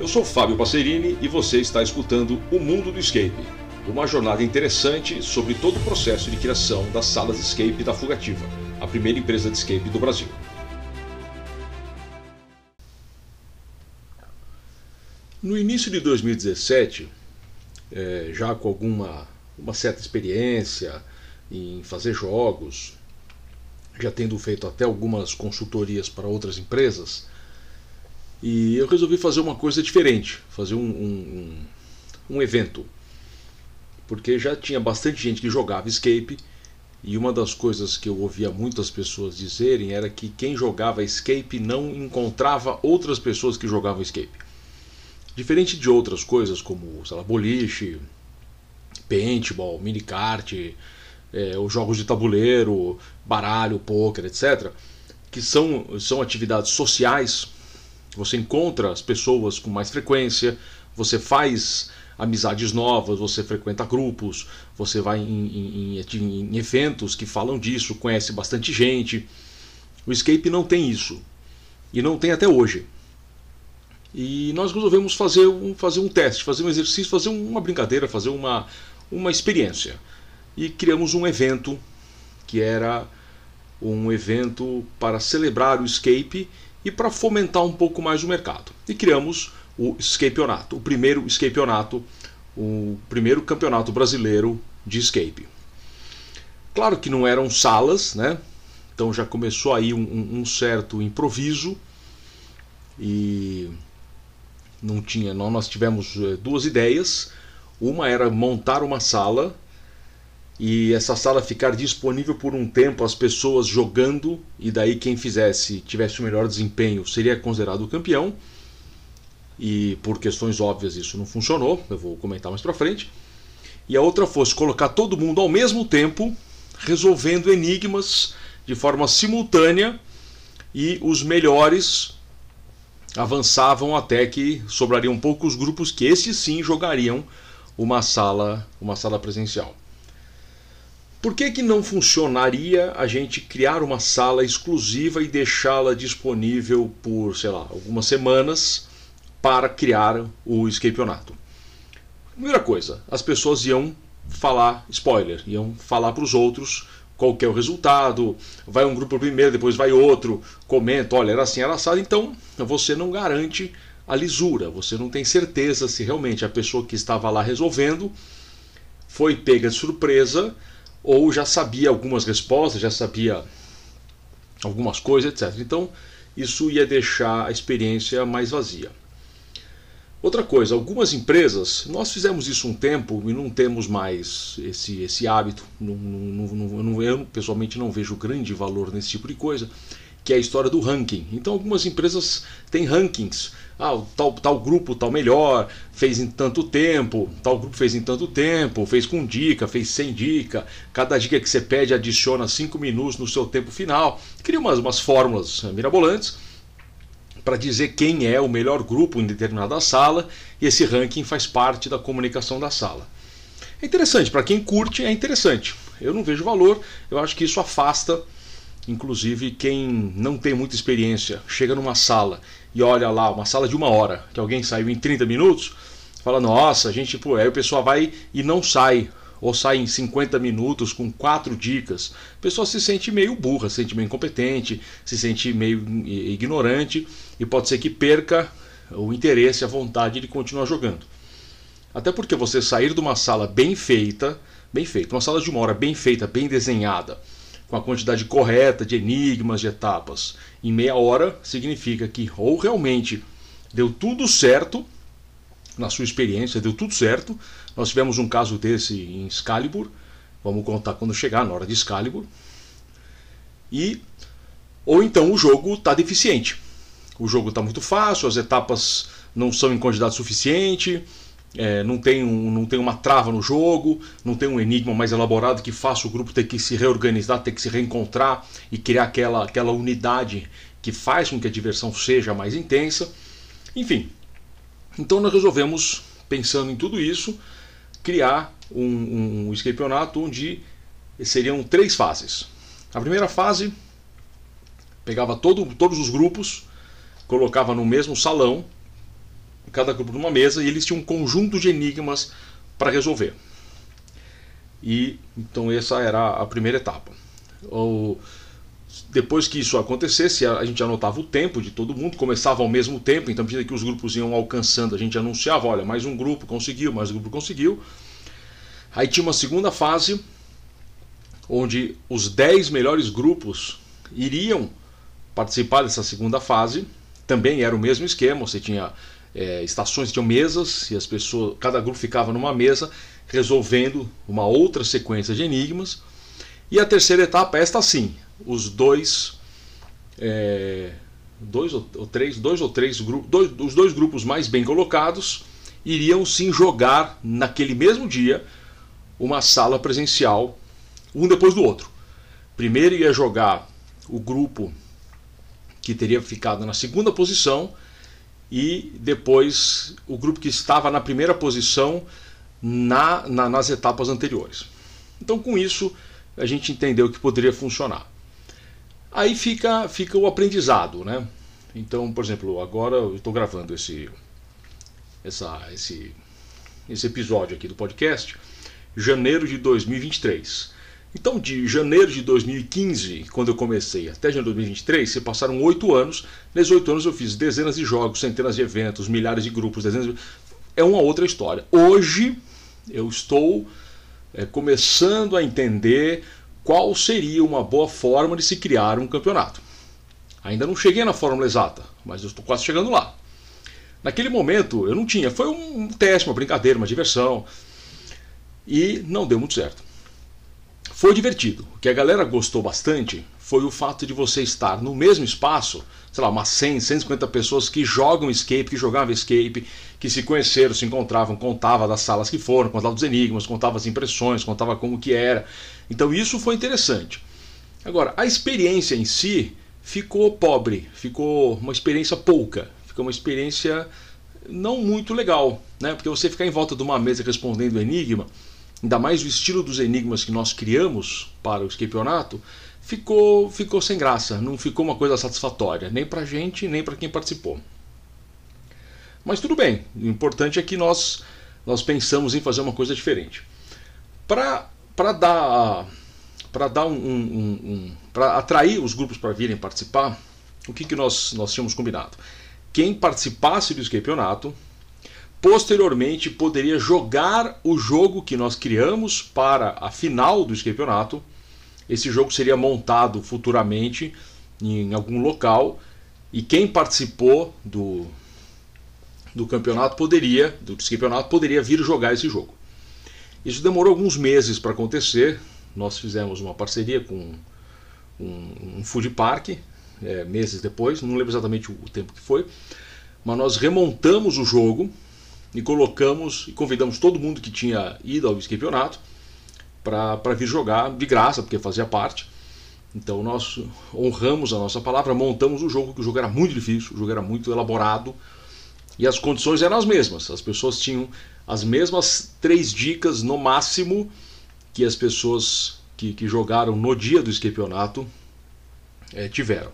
Eu sou Fábio Passerini e você está escutando O Mundo do Escape, uma jornada interessante sobre todo o processo de criação das salas de escape da Fugativa, a primeira empresa de escape do Brasil. No início de 2017, é, já com alguma uma certa experiência em fazer jogos, já tendo feito até algumas consultorias para outras empresas, e eu resolvi fazer uma coisa diferente, fazer um, um, um, evento. Porque já tinha bastante gente que jogava escape, e uma das coisas que eu ouvia muitas pessoas dizerem era que quem jogava escape não encontrava outras pessoas que jogavam escape. Diferente de outras coisas como, sei lá, boliche, paintball, minicart, é, os jogos de tabuleiro, baralho, poker, etc., que são, são atividades sociais, você encontra as pessoas com mais frequência, você faz amizades novas, você frequenta grupos, você vai em, em, em, eventos que falam disso, conhece bastante gente. O escape não tem isso. E não tem até hoje. E nós resolvemos fazer um, fazer um teste, fazer um exercício, fazer uma brincadeira, fazer uma, uma experiência. E criamos um evento que era um evento para celebrar o escape e para fomentar um pouco mais o mercado. E criamos o Escapeonato, o primeiro Escapeonato, o primeiro campeonato brasileiro de escape. Claro que não eram salas, né? Então já começou aí um, um certo improviso e não tinha, nós tivemos eh, duas ideias. Uma era montar uma sala e essa sala ficar disponível por um tempo as pessoas jogando e daí quem fizesse tivesse o melhor desempenho seria considerado campeão. E por questões óbvias isso não funcionou, eu vou comentar mais para frente. E a outra fosse colocar todo mundo ao mesmo tempo resolvendo enigmas de forma simultânea e os melhores avançavam até que sobrariam poucos grupos que esses sim jogariam uma sala, uma sala presencial. Por que, que não funcionaria a gente criar uma sala exclusiva e deixá-la disponível por, sei lá, algumas semanas para criar o escapeonato? Primeira coisa, as pessoas iam falar spoiler, iam falar para os outros qual é o resultado, vai um grupo primeiro, depois vai outro, comenta, olha, era assim, era assado, então você não garante a lisura, você não tem certeza se realmente a pessoa que estava lá resolvendo foi pega de surpresa ou já sabia algumas respostas, já sabia algumas coisas, etc. Então isso ia deixar a experiência mais vazia. Outra coisa, algumas empresas, nós fizemos isso um tempo e não temos mais esse, esse hábito. Não, não, não, eu pessoalmente não vejo grande valor nesse tipo de coisa, que é a história do ranking. Então algumas empresas têm rankings. Ah, tal, tal grupo tal melhor, fez em tanto tempo, tal grupo fez em tanto tempo, fez com dica, fez sem dica. Cada dica que você pede adiciona 5 minutos no seu tempo final. Cria umas, umas fórmulas mirabolantes para dizer quem é o melhor grupo em determinada sala e esse ranking faz parte da comunicação da sala. É interessante, para quem curte é interessante. Eu não vejo valor, eu acho que isso afasta, inclusive, quem não tem muita experiência, chega numa sala e olha lá, uma sala de uma hora, que alguém saiu em 30 minutos, fala, nossa, a gente, pô, aí o pessoal vai e não sai ou sai em 50 minutos com quatro dicas, a pessoa se sente meio burra, se sente meio incompetente, se sente meio ignorante e pode ser que perca o interesse, a vontade de continuar jogando. Até porque você sair de uma sala bem feita, bem feita, uma sala de uma hora bem feita, bem desenhada, com a quantidade correta de enigmas, de etapas, em meia hora, significa que ou realmente deu tudo certo na sua experiência, deu tudo certo. Nós tivemos um caso desse em Excalibur, vamos contar quando chegar na hora de Excalibur. E ou então o jogo está deficiente. O jogo está muito fácil, as etapas não são em quantidade suficiente, é, não, tem um, não tem uma trava no jogo, não tem um enigma mais elaborado que faça o grupo ter que se reorganizar, ter que se reencontrar e criar aquela, aquela unidade que faz com que a diversão seja mais intensa. Enfim, então nós resolvemos, pensando em tudo isso, criar um, um onde seriam três fases. A primeira fase pegava todo, todos os grupos, colocava no mesmo salão cada grupo numa mesa e eles tinham um conjunto de enigmas para resolver. E então essa era a primeira etapa. Depois que isso acontecesse, a gente anotava o tempo de todo mundo, começava ao mesmo tempo, então, à medida que os grupos iam alcançando, a gente anunciava: olha, mais um grupo conseguiu, mais um grupo conseguiu. Aí tinha uma segunda fase, onde os 10 melhores grupos iriam participar dessa segunda fase. Também era o mesmo esquema, você tinha é, estações, tinham mesas, e as pessoas, cada grupo ficava numa mesa resolvendo uma outra sequência de enigmas. E a terceira etapa, esta sim, os dois, é, dois ou, três, dois ou três grupos, os dois grupos mais bem colocados iriam sim jogar naquele mesmo dia uma sala presencial, um depois do outro. Primeiro ia jogar o grupo que teria ficado na segunda posição e depois o grupo que estava na primeira posição na, na, nas etapas anteriores. Então, com isso, a gente entendeu que poderia funcionar. Aí fica, fica o aprendizado, né? Então, por exemplo, agora eu estou gravando esse, essa, esse, esse episódio aqui do podcast, janeiro de 2023. Então, de janeiro de 2015, quando eu comecei, até janeiro de 2023, se passaram oito anos. Nesses oito anos eu fiz dezenas de jogos, centenas de eventos, milhares de grupos, dezenas de... É uma outra história. Hoje eu estou é, começando a entender qual seria uma boa forma de se criar um campeonato. Ainda não cheguei na fórmula exata, mas eu estou quase chegando lá. Naquele momento eu não tinha, foi um teste, uma brincadeira, uma diversão, e não deu muito certo. Foi divertido. O que a galera gostou bastante foi o fato de você estar no mesmo espaço, sei lá, umas 100, 150 pessoas que jogam escape, que jogavam escape, que se conheceram, se encontravam, contava das salas que foram, contava dos enigmas, contava as impressões, contava como que era. Então isso foi interessante. Agora, a experiência em si ficou pobre, ficou uma experiência pouca, ficou uma experiência não muito legal, né? Porque você ficar em volta de uma mesa respondendo enigma, ainda mais o estilo dos enigmas que nós criamos para o campeonato, ficou ficou sem graça, não ficou uma coisa satisfatória, nem para gente, nem para quem participou. Mas tudo bem, o importante é que nós nós pensamos em fazer uma coisa diferente. Para para dar para dar um, um, um para atrair os grupos para virem participar, o que, que nós, nós tínhamos combinado? Quem participasse do campeonato posteriormente poderia jogar o jogo que nós criamos para a final do campeonato. Esse jogo seria montado futuramente em algum local e quem participou do, do campeonato poderia, do campeonato poderia vir jogar esse jogo. Isso demorou alguns meses para acontecer. Nós fizemos uma parceria com um, um food park é, meses depois, não lembro exatamente o, o tempo que foi, mas nós remontamos o jogo e colocamos e convidamos todo mundo que tinha ido ao campeonato para vir jogar de graça, porque fazia parte. Então nós honramos a nossa palavra, montamos o jogo, que o jogo era muito difícil, o jogo era muito elaborado e as condições eram as mesmas. As pessoas tinham as mesmas três dicas no máximo que as pessoas que, que jogaram no dia do campeonato é, tiveram.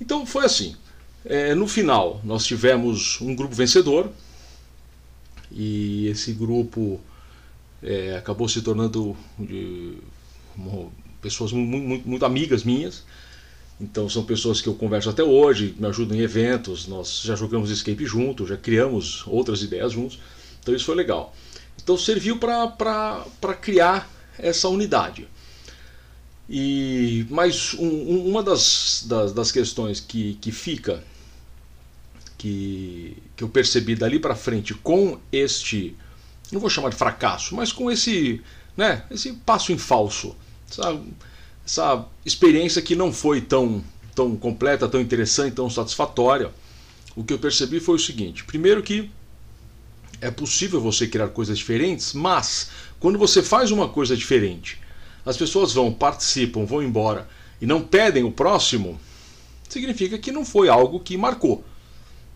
Então foi assim. É, no final, nós tivemos um grupo vencedor e esse grupo é, acabou se tornando de, pessoas muito, muito, muito amigas minhas. Então são pessoas que eu converso até hoje, me ajudam em eventos, nós já jogamos escape juntos, já criamos outras ideias juntos. Então isso foi legal. Então serviu para criar essa unidade. E Mas um, uma das, das, das, questões que, que fica, que, que eu percebi dali para frente com este, não vou chamar de fracasso, mas com esse, né, esse passo em falso, essa, essa experiência que não foi tão, tão completa, tão interessante, tão satisfatória, o que eu percebi foi o seguinte: primeiro que é possível você criar coisas diferentes, mas quando você faz uma coisa diferente, as pessoas vão, participam, vão embora e não pedem o próximo, significa que não foi algo que marcou.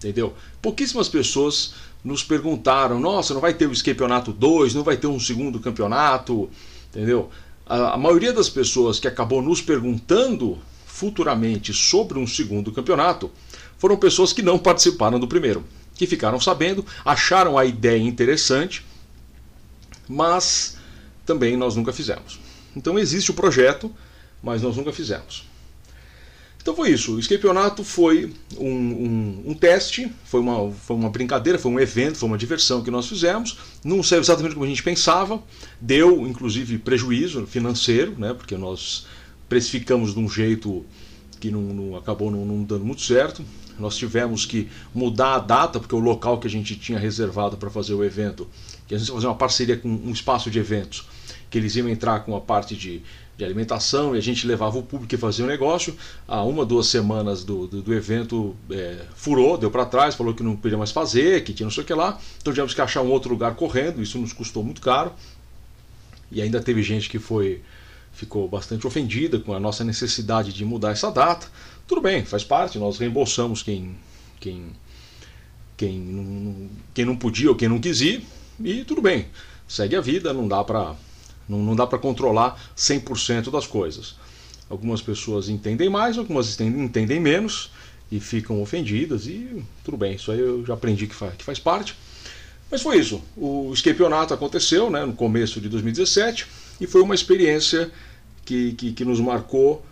Entendeu? Pouquíssimas pessoas nos perguntaram: nossa, não vai ter o Campeonato 2, não vai ter um segundo campeonato, entendeu? A, a maioria das pessoas que acabou nos perguntando futuramente sobre um segundo campeonato foram pessoas que não participaram do primeiro. que ficaram sabendo, acharam a ideia interessante, mas também nós nunca fizemos. Então existe o projeto, mas nós nunca fizemos. Então foi isso. O escapionato foi um, um, um, teste, foi uma, foi uma brincadeira, foi um evento, foi uma diversão que nós fizemos. Não saiu exatamente como a gente pensava, deu inclusive prejuízo financeiro, né, porque nós precificamos de um jeito que não, não acabou não, não dando muito certo. Nós tivemos que mudar a data, porque o local que a gente tinha reservado para fazer o evento, que a gente ia fazer uma parceria com um espaço de eventos, que eles iam entrar com a parte de de alimentação e a gente levava o público e fazia o um negócio. Há uma, duas semanas do, do, do evento é, furou, deu para trás, falou que não podia mais fazer, que tinha não sei o que lá. Então tivemos que achar um outro lugar correndo, isso nos custou muito caro. E ainda teve gente que foi ficou bastante ofendida com a nossa necessidade de mudar essa data. Tudo bem, faz parte, nós reembolsamos quem, quem, quem, não, quem não podia ou quem não quis ir, e tudo bem, segue a vida, não dá para não, não dá para controlar 100% das coisas. Algumas pessoas entendem mais, algumas entendem menos e ficam ofendidas, e tudo bem, isso aí eu já aprendi que faz, que faz parte. Mas foi isso. O escapionato aconteceu né, no começo de 2017 e foi uma experiência que, que, que nos marcou,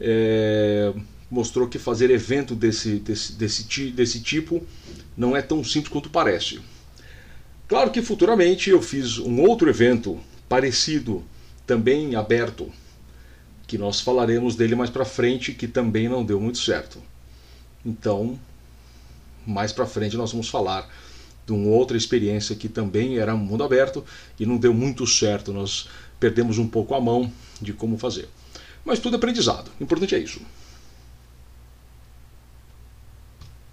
é, mostrou que fazer evento desse, desse, desse, desse tipo não é tão simples quanto parece. Claro que futuramente eu fiz um outro evento parecido, também aberto, que nós falaremos dele mais para frente, que também não deu muito certo. Então, mais para frente nós vamos falar de uma outra experiência que também era mundo aberto e não deu muito certo. Nós perdemos um pouco a mão de como fazer. Mas tudo é aprendizado. O importante é isso.